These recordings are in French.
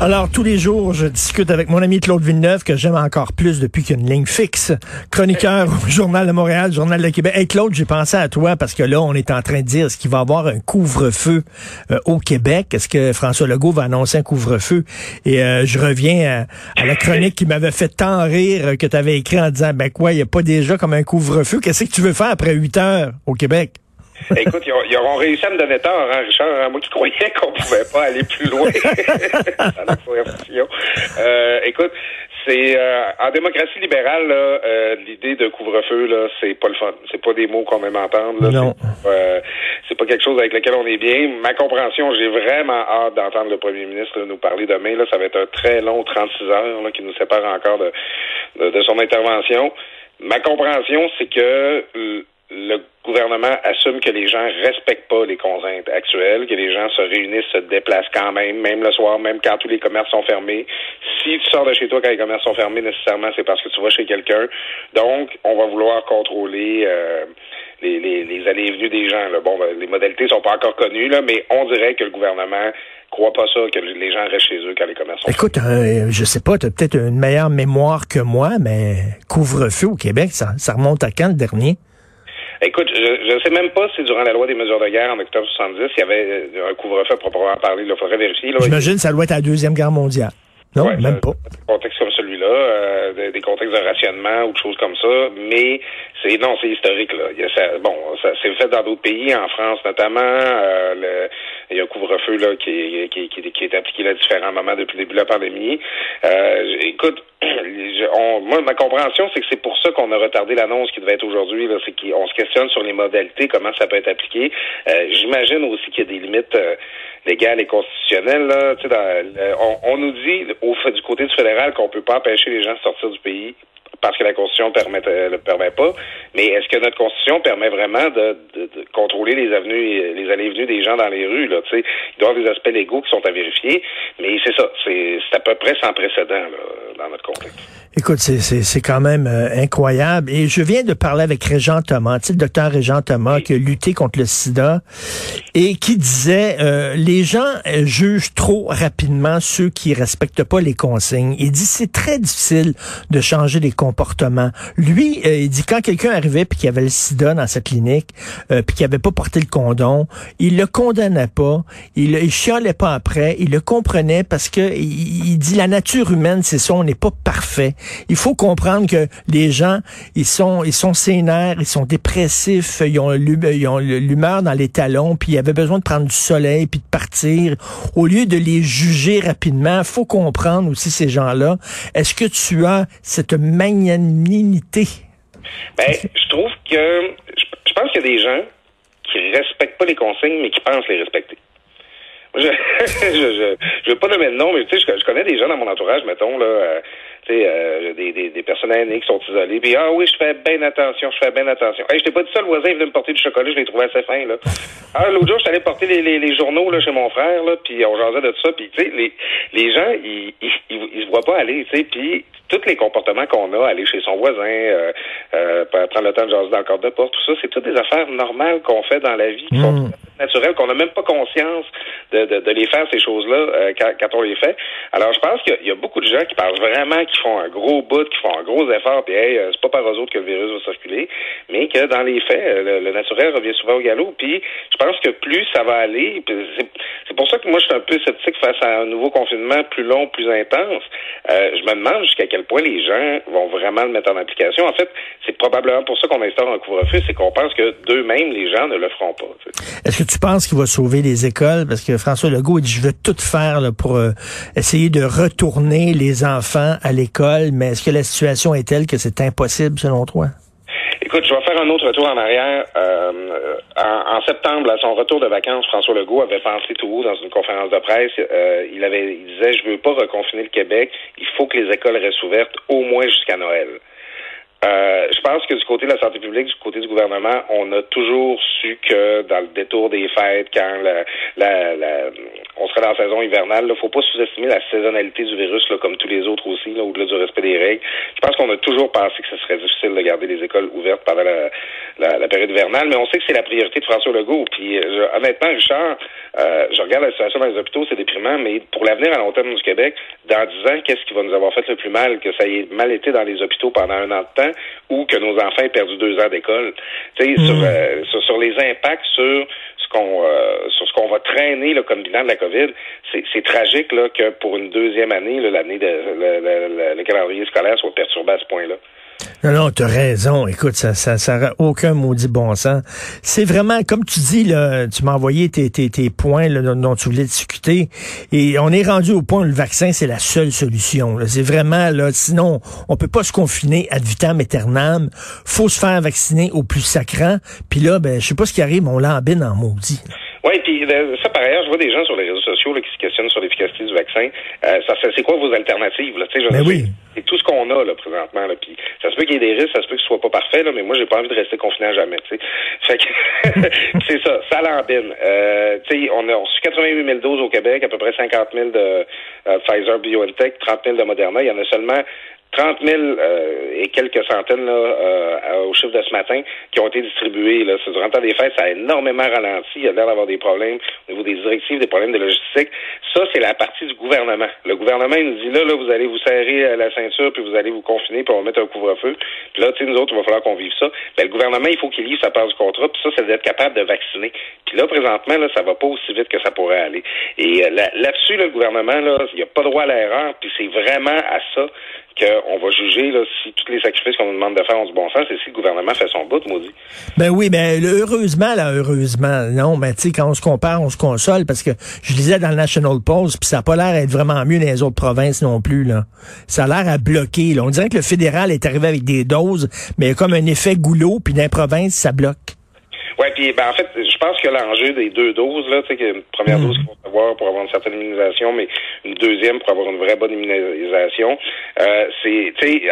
Alors, tous les jours, je discute avec mon ami Claude Villeneuve, que j'aime encore plus depuis qu'il y a une ligne fixe. Chroniqueur au Journal de Montréal, Journal de Québec. Hey Claude, j'ai pensé à toi parce que là, on est en train de dire, est-ce qu'il va y avoir un couvre-feu euh, au Québec? Est-ce que François Legault va annoncer un couvre-feu? Et euh, je reviens à, à la chronique qui m'avait fait tant rire euh, que tu avais écrit en disant, ben quoi, il n'y a pas déjà comme un couvre-feu? Qu'est-ce que tu veux faire après 8 heures au Québec? Écoute, ils, ont- ils auront réussi à me donner tort, hein, Richard. hein, moi qui croyais qu'on pouvait pas aller plus loin dans la conversation. Euh, écoute, c'est euh, en démocratie libérale, euh, l'idée de couvre-feu, là, c'est pas le fun. C'est pas des mots qu'on aime entendre. Là. Non. C'est, euh, pas quelque chose avec lequel on est bien. Ma compréhension, j'ai vraiment hâte d'entendre le premier ministre nous parler demain. Là, ça va être un très long 36 heures là, qui nous sépare encore de, de, de son intervention. Ma compréhension, c'est que le gouvernement assume que les gens respectent pas les contraintes actuelles, que les gens se réunissent, se déplacent quand même, même le soir, même quand tous les commerces sont fermés. Si tu sors de chez toi quand les commerces sont fermés, nécessairement, c'est parce que tu vas chez quelqu'un. Donc, on va vouloir contrôler euh, les, les, les allées et venues des gens. Là. Bon, ben, les modalités sont pas encore connues, là, mais on dirait que le gouvernement croit pas ça, que les gens restent chez eux quand les commerces sont Écoute, euh, je sais pas, tu as peut-être une meilleure mémoire que moi, mais couvre-feu au Québec, ça, ça remonte à quand le dernier? Écoute, je ne sais même pas si durant la loi des mesures de guerre en octobre 70, il y avait euh, un couvre-feu proprement parlé. Il faudrait vérifier. J'imagine que ça doit être la Deuxième Guerre mondiale. Non, Ouais, même pas. Des contextes comme celui-là, euh, des, des contextes de rationnement ou de choses comme ça, mais c'est non, c'est historique là. Il y a ça- bon, ça c'est fait dans d'autres pays, en France notamment. euh, le- il y a un couvre-feu là qui est, appliqué à différents moments depuis le début de la pandémie. Euh, écoute, moi ma compréhension c'est que c'est pour ça qu'on a retardé l'annonce qui devait être aujourd'hui. C'est qu'on se questionne sur les modalités, comment ça peut être appliqué. Euh, J'imagine aussi qu'il y a des limites. euh, légales et constitutionnelles. Là. On, nous dit du côté du fédéral qu'on peut pas empêcher les gens de sortir du pays parce que la Constitution permet, euh, le permet pas. Mais est-ce que notre Constitution permet vraiment de, de- de contrôler les avenues, les allées et venues des gens dans les rues? Là, tu sais? Il doit y avoir des aspects légaux qui sont à vérifier, mais c'est ça, c'est à peu près sans précédent là, dans notre contexte. Écoute, c'est- c'est c'est quand même euh, incroyable. Et je viens de parler avec Régent Thomas, tu sais, le docteur Régent Thomas, qui a lutté contre le sida et qui disait euh, les gens euh, jugent trop rapidement ceux qui respectent pas les consignes. Il dit c'est très difficile de changer les comportements. Lui, euh, il dit quand quelqu'un arrivait puis qu'il avait le sida dans sa clinique euh, puis qu'il avait pas porté le condom, il le condamnait pas, il, il chialait pas après, il le comprenait parce que il, dit la nature humaine c'est ça, on n'est pas parfait. Il faut comprendre que les gens ils sont ils sont sénères, ils sont dépressifs, ils ont l'humeur dans les talons, puis ils avaient besoin de prendre du soleil puis de partir. Au lieu de les juger rapidement, faut comprendre aussi ces gens-là. Est-ce que tu as cette magnanimité? Ben, je trouve que je, pense qu'il y a des gens qui respectent pas les consignes, mais qui pensent les respecter. Je, je, veux pas nommer de nom, mais tu sais, je, connais des gens dans mon entourage, mettons, là, euh, euh, des, des, des personnes aînées qui sont isolées, puis ah oui, je fais bien attention, je fais bien attention. Hey, je t'ai pas dit ça, le voisin il venait me porter du chocolat, je l'ai trouvé assez fin, là. Ah, l'autre jour, je suis allé porter les, journaux, là, chez mon frère, là, puis on jasait de ça, puis tu sais, les, les gens, ils, ils, ils, ils se voient pas aller, tu sais, puis tous les comportements qu'on a, aller chez son voisin, euh, euh, prendre le temps de jaser dans le cadre de porte, tout ça, c'est toutes des affaires normales qu'on fait dans la vie, naturelles, qu'on n'a même pas conscience de, de, de les faire, ces choses-là, euh, quand, quand on les fait. Alors, je pense qu'il y a- beaucoup de gens qui pensent vraiment qu'ils font un gros bout, qui font un gros effort, puis hey, euh, c'est pas par eux autres que le virus va circuler, mais que dans les faits, euh, le, le naturel revient souvent au galop. Puis, je pense que plus ça va aller, c'est pour ça que moi, je suis un peu sceptique face à un nouveau confinement plus long, plus intense. Euh, je me demande jusqu'à quel point les gens vont vraiment le mettre en application. En fait, c'est probablement pour ça qu'on instaure un couvre-feu, c'est qu'on pense que d'eux-mêmes, les gens ne le feront pas. Est-ce penses qu'il va sauver les écoles? Parce que François Legault dit, je veux tout faire pour euh, essayer de retourner les enfants à l'école, mais est-ce que la situation est telle que c'est impossible selon toi? Écoute, je vais faire un autre retour en arrière. Euh, en, en septembre, à son retour de vacances, François Legault avait pensé tout haut dans une conférence de presse. Euh, il avait, il disait, je veux pas reconfiner le Québec. Il faut que les écoles restent ouvertes au moins jusqu'à Noël. Euh, je pense que du côté de la santé publique, du côté du gouvernement, on a toujours su que dans le détour des fêtes, quand la, la, la on serait dans la saison hivernale, il faut pas sous-estimer la saisonnalité du virus, là, comme tous les autres aussi, là, au-delà du respect des règles. Je pense qu'on a toujours pensé que ce serait difficile de garder les écoles ouvertes pendant la, période hivernale, mais on sait que c'est la priorité de François Legault. Puis euh, honnêtement, Richard, euh, je regarde la situation dans les hôpitaux, c'est déprimant, mais pour l'avenir à long terme du Québec, dans dix ans, qu'est-ce qui va nous avoir fait le plus mal, que ça ait mal été dans les hôpitaux pendant un an de temps? Ou que nos enfants aient perdu deux ans d'école? Tu sais, sur, mmh. euh, sur, sur, les impacts sur ce qu'on euh, sur ce qu'on va traîner là, comme bilan de la COVID, c'est tragique là, que pour une deuxième année, l'année de le, le calendrier scolaire soit perturbé à ce point-là. Non, non, tu as raison. Écoute, ça ça, ça aucun maudit bon sens. C'est vraiment, comme tu dis, là, tu m'as envoyé tes, tes, tes points là, dont tu voulais discuter. Et on est rendu au point où le vaccin, c'est la seule solution. C'est vraiment, là, sinon, on peut pas se confiner ad vitam aeternam. faut se faire vacciner au plus sacrant. Puis là, ben, je sais pas ce qui arrive, on l'embine en maudit. Oui, puis euh, ça, par ailleurs, je vois des gens sur les réseaux sociaux là, qui se questionnent sur l'efficacité du vaccin. Euh, ça, c'est quoi vos alternatives? Là? Je ben oui. C'est tout ce qu'on a là, présentement. Là. Puis ça se peut qu'il y ait des risques, ça se peut que ce soit pas parfait, là, mais moi, j'ai pas envie de rester confiné à jamais. T'sais. Fait que c'est ça, ça l'embine. Euh, on a reçu 88 000 doses au Québec, à peu près 50 000 de euh, Pfizer BioNTech, 30 000 de Moderna. Il y en a seulement 30 000 euh, et quelques centaines là, euh, au chiffre de ce matin qui ont été distribués. Là. Durant le temps des fêtes, ça a énormément ralenti. Il y a l'air d'avoir des problèmes au niveau des directives, des problèmes de logistique. Ça, c'est la partie du gouvernement. Le gouvernement il nous dit là, là, vous allez vous serrer euh, la ceinture, puis vous allez vous confiner, puis on va mettre un couvre-feu. Puis là, tu sais, nous autres, il va falloir qu'on vive ça. Ben, le gouvernement, il faut qu'il livre sa part du contrat, puis ça, c'est d'être capable de vacciner. Puis là, présentement, là, ça va pas aussi vite que ça pourrait aller. Et là-dessus, le gouvernement, là, il n'y a pas droit à l'erreur, puis c'est vraiment à ça qu'on va juger là, si tous les sacrifices qu'on nous demande de faire ont du bon sens et si le gouvernement fait son bout, maudit. Ben oui, ben heureusement, là, heureusement. Non, mais tu sais, quand on se compare, on se console parce que je lisais dans le National Post, puis ça n'a pas l'air d'être vraiment mieux dans les autres provinces non plus. Là. Ça a l'air à bloquer. Là. On dirait que le fédéral est arrivé avec des doses, mais comme un effet goulot, puis dans les provinces, ça bloque. Oui, puis ben, en fait, je pense que l'enjeu des deux doses, là, tu sais, une première mm. dose qu'il faut avoir pour avoir une certaine immunisation, mais une deuxième pour avoir une vraie bonne immunisation, euh, c'est, tu sais,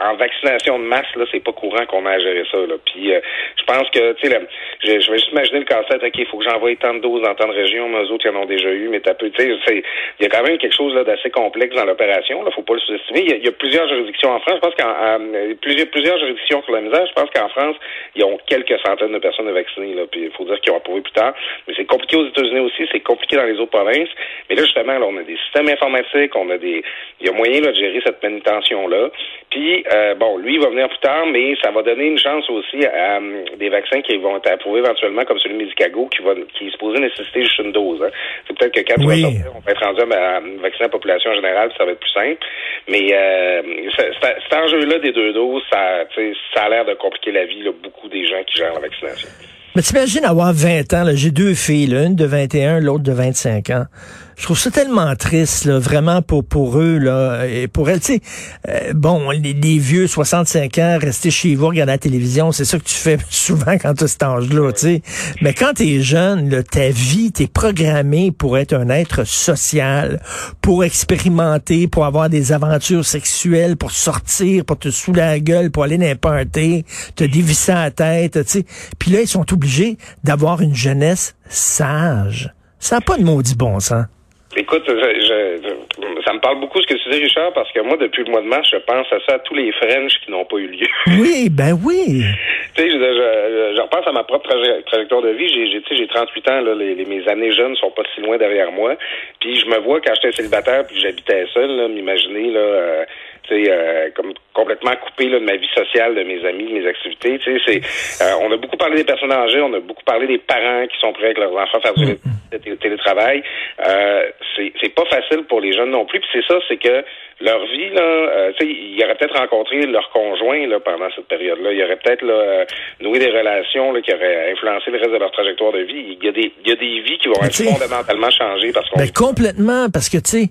en vaccination de masse, là, c'est pas courant qu'on a à gérer ça, là. Puis, euh, je pense que, tu sais, je, je vais juste imaginer le casse-tête, OK, il faut que j'envoie tant de doses dans tant de régions, mais eux autres, ils en ont déjà eu, mais t'as peu, tu sais, il y a quand même quelque chose, là, d'assez complexe dans l'opération, là, faut pas le sous-estimer. Il y, a plusieurs juridictions en France, je pense qu'en, plusieurs, plusieurs juridictions sur la misère, je pense qu'en France, ils ont quelques centaines de personnes vaccinées puis il faut dire qu'ils ont approuvé plus tard. Mais c'est compliqué aux États-Unis aussi, c'est compliqué dans les autres provinces. Mais là, justement, là, on a des systèmes informatiques, on a des. Il y a moyen de gérer cette manutention-là. Puis, euh, bon, lui, il va venir plus tard, mais ça va donner une chance aussi à, des vaccins qui vont être approuvés éventuellement, comme celui de Medicago, qui va qui est supposé nécessiter juste une dose. Hein. C'est peut-être que quand on va être rendu à, vacciner la population générale, ça va être plus simple. Mais euh, cet enjeu-là des deux doses, ça, ça a l'air de compliquer la vie là, beaucoup des gens qui gèrent la vaccination. Mais t'imagines avoir 20 ans, j'ai deux filles, l'une de 21, l'autre de 25 ans. Je trouve ça tellement triste, là, vraiment pour pour eux là et pour elles. Tu sais, euh, bon, les, vieux 65 ans, rester chez vous, regarder la télévision, c'est ça que tu fais souvent quand tu as cet âge-là, tu sais. Mais quand tu es jeune, là, ta vie, t'es programmé pour être un être social, pour expérimenter, pour avoir des aventures sexuelles, pour sortir, pour te saouler la gueule, pour aller n'importe te dévisser la tête, tu sais. Puis là, ils sont obligés d'avoir une jeunesse sage. Ça n'a pas de maudit bon sens. Écoute, je, ça me parle beaucoup ce que tu dis, Richard, parce que moi, depuis le mois de mars, je pense à ça, à tous les French qui n'ont pas eu lieu. Oui, ben oui. tu sais, je, je, repense à ma propre trajectoire de vie. J'ai, j'ai 38 ans, là, les, mes années jeunes sont pas si loin derrière moi. Puis je me vois quand j'étais célibataire puis j'habitais seul, là, m'imaginer, là, euh, euh, comme complètement coupé là, de ma vie sociale, de mes amis, de mes activités. C'est, euh, on a beaucoup parlé des personnes âgées, on a beaucoup parlé des parents qui sont prêts avec leurs enfants à faire du mm-hmm. télétravail. Euh, c'est, c'est pas facile pour les jeunes non plus. Puis c'est ça, c'est que leur vie, là, euh, ils auraient peut-être rencontré leur conjoint là, pendant cette période-là. Ils auraient peut-être là, noué des relations là, qui auraient influencé le reste de leur trajectoire de vie. Il y a des, il y a des vies qui vont être fondamentalement changées parce qu'on. Ben, complètement, parce que tu sais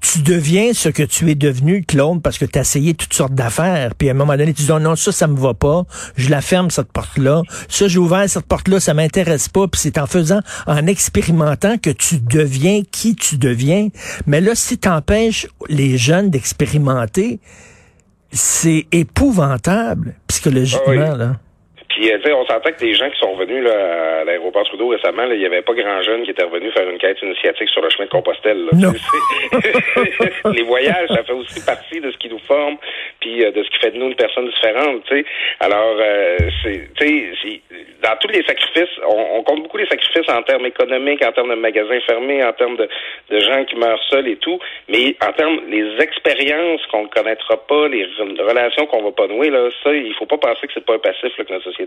tu deviens ce que tu es devenu, Claude, parce que tu as essayé toutes sortes d'affaires. Puis à un moment donné, tu dis, oh non, ça, ça me va pas. Je la ferme, cette porte-là. Ça, j'ai ouvert cette porte-là, ça m'intéresse pas. Puis c'est en faisant, en expérimentant que tu deviens qui tu deviens. Mais là, si tu empêches les jeunes d'expérimenter, c'est épouvantable. Psychologiquement, là. Puis, euh, tu sais, on s'entend que des gens qui sont venus là, à l'aéroport Trudeau récemment, il n'y avait pas grand jeune qui était revenu faire une quête initiatique sur le chemin de Compostelle. Là. Non. les voyages, ça fait aussi partie de ce qui nous forme, puis euh, de ce qui fait de nous une personne différente, tu sais. Alors, euh, c'est, tu sais, dans tous les sacrifices, on, on, compte beaucoup les sacrifices en termes économiques, en termes de magasins fermés, en termes de, de gens qui meurent seuls et tout, mais en termes les expériences qu'on ne connaîtra pas, les relations qu'on va pas nouer, là, ça, il faut pas penser que c'est pas un passif là, que notre société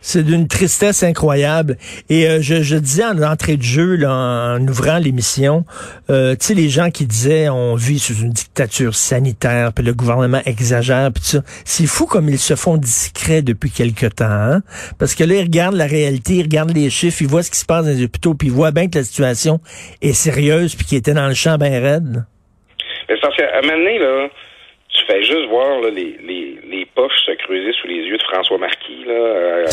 C'est d'une tristesse incroyable. Et euh, je, je, disais en entrée de jeu, là, en ouvrant l'émission, euh, tu sais, les gens qui disaient on vit sous une dictature sanitaire, puis le gouvernement exagère, puis tout ça. C'est fou comme ils se font discrets depuis quelque temps. Hein? Parce que là, ils regardent la réalité, ils regardent les chiffres, ils voient ce qui se passe dans les hôpitaux, puis ils voient bien que la situation est sérieuse, puis qu'ils étaient dans le champ bien raide. Mais parce qu'à un moment donné, là, fais juste voir là, les, les, les poches se creuser sous les yeux de François Marquis. Là, euh,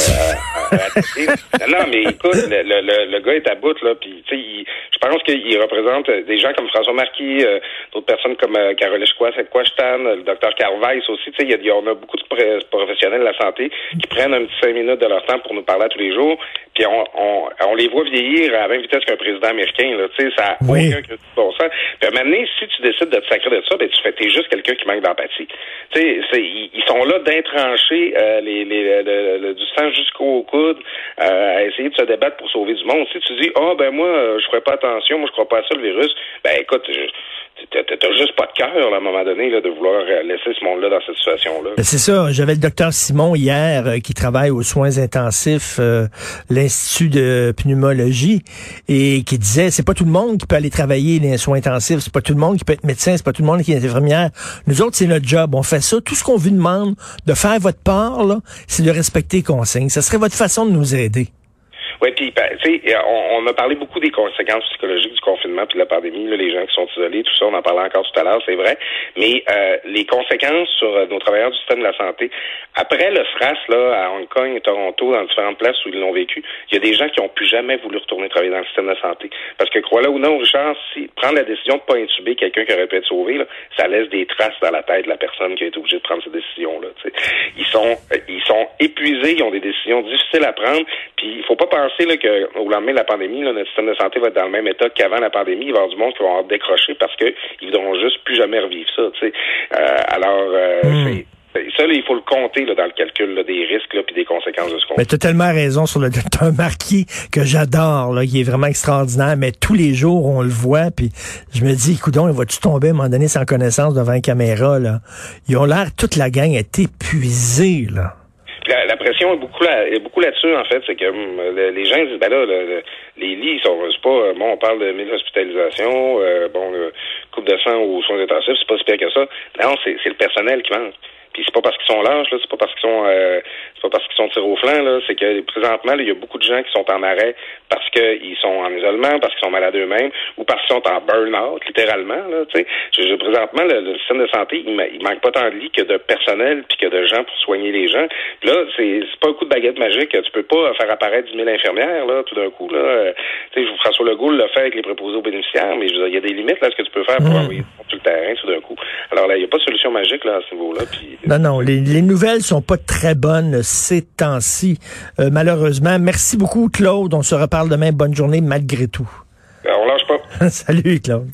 à, à, non, mais écoute, le, le, le, gars est à bout, là, puis je pense qu'il représente des gens comme François Marquis, euh, d'autres personnes comme euh, Caroline Quashtan, le docteur Carvais aussi. Il y, a, on a beaucoup de professionnels de la santé qui prennent un petit cinq minutes de leur temps pour nous parler tous les jours, puis on, on, on les voit vieillir à la même vitesse qu'un président américain. Là, ça a oui. aucun bon sens. Puis maintenant, si tu décides de te sacrer de ça, ben tu fais, t'es juste quelqu'un qui manque Tu sais, ils sont là d'intrancher euh, les, le, du sang jusqu'au coude euh, à essayer de se débattre pour sauver du monde. Si tu dis, ah oh, ben moi, je ferais pas attention, moi je crois pas à ça le virus, ben écoute, T'as juste pas de cœur, à un moment donné, là, de vouloir laisser ce monde-là dans cette situation-là. C'est ça. J'avais le docteur Simon hier, euh, qui travaille aux soins intensifs, euh, l'Institut de pneumologie, et qui disait, c'est pas tout le monde qui peut aller travailler les soins intensifs, c'est pas tout le monde qui peut être médecin, c'est pas tout le monde qui est infirmière. Nous autres, c'est notre job. On fait ça. Tout ce qu'on vous demande de faire votre part, c'est de respecter les consignes. Ça serait votre façon de nous aider. Oui, puis ben, tu sais, on, on, a parlé beaucoup des conséquences psychologiques du confinement puis de la pandémie, là, les gens qui sont isolés, tout ça, on en parlait encore tout à l'heure, c'est vrai. Mais euh, les conséquences sur euh, nos travailleurs du système de la santé, après le SRAS là, à Hong Kong Toronto, dans différentes places où ils l'ont vécu, il y a des gens qui ont plus jamais voulu retourner travailler dans le système de la santé. Parce que crois-le ou non, Richard, si prendre la décision de pas intuber quelqu'un qui aurait pu être sauvé, là, ça laisse des traces dans la tête de la personne qui a été obligée de prendre cette décision-là. Ils sont euh, ils sont épuisés, ils ont des décisions difficiles à prendre, puis il faut pas penser là, que au lendemain de la pandémie, là, notre système de santé va être dans le même état qu'avant la pandémie. Il va y avoir du monde qui va avoir décroché parce qu'ils ne voudront juste plus jamais revivre ça. Euh, alors, euh, mm. Ça, là, il faut le compter là, dans le calcul là, des risques et des conséquences de ce qu'on Mais tu as tellement raison sur le docteur Marquis que j'adore. Là, il est vraiment extraordinaire, mais tous les jours, on le voit. Puis je me dis, écoute, il va-tu tomber à un moment donné sans connaissance devant une caméra? Là? Ils ont l'air, toute la gang est épuisée. Là. La, pression est beaucoup là, est beaucoup là-dessus en fait, c'est que hum, le, les gens disent ben là le, les lits sont pas bon on parle de mille hospitalisations, euh, bon le coupe de sang aux soins intensifs, c'est pas si pire que ça. Non, c'est le personnel qui manque. C'est pas parce qu'ils sont lâches, là, c'est pas parce qu'ils sont euh, c'est pas parce qu'ils sont tirés au flanc, là, c'est que présentement, il y a beaucoup de gens qui sont en arrêt parce qu'ils sont en isolement, parce qu'ils sont malades eux-mêmes, ou parce qu'ils sont en burn-out, littéralement. Là, tu sais, présentement, le, le, système de santé, il, il, manque pas tant de lits que de personnel puis que de gens pour soigner les gens. Puis là, c'est pas un coup de baguette magique. Tu peux pas faire apparaître 10 000 infirmières là, tout d'un coup. Là, tu sais, François Legault le fait avec les préposés aux bénéficiaires, mais il y a des limites là, à ce que tu peux faire pour mmh. envoyer sur le terrain tout d'un coup. Alors là, il n'y a pas de solution magique là à ce niveau-là. Non, non, les, les nouvelles sont pas très bonnes ces temps-ci, euh, malheureusement. Merci beaucoup, Claude. On se reparle demain. Bonne journée malgré tout. On lâche pas. Salut, Claude.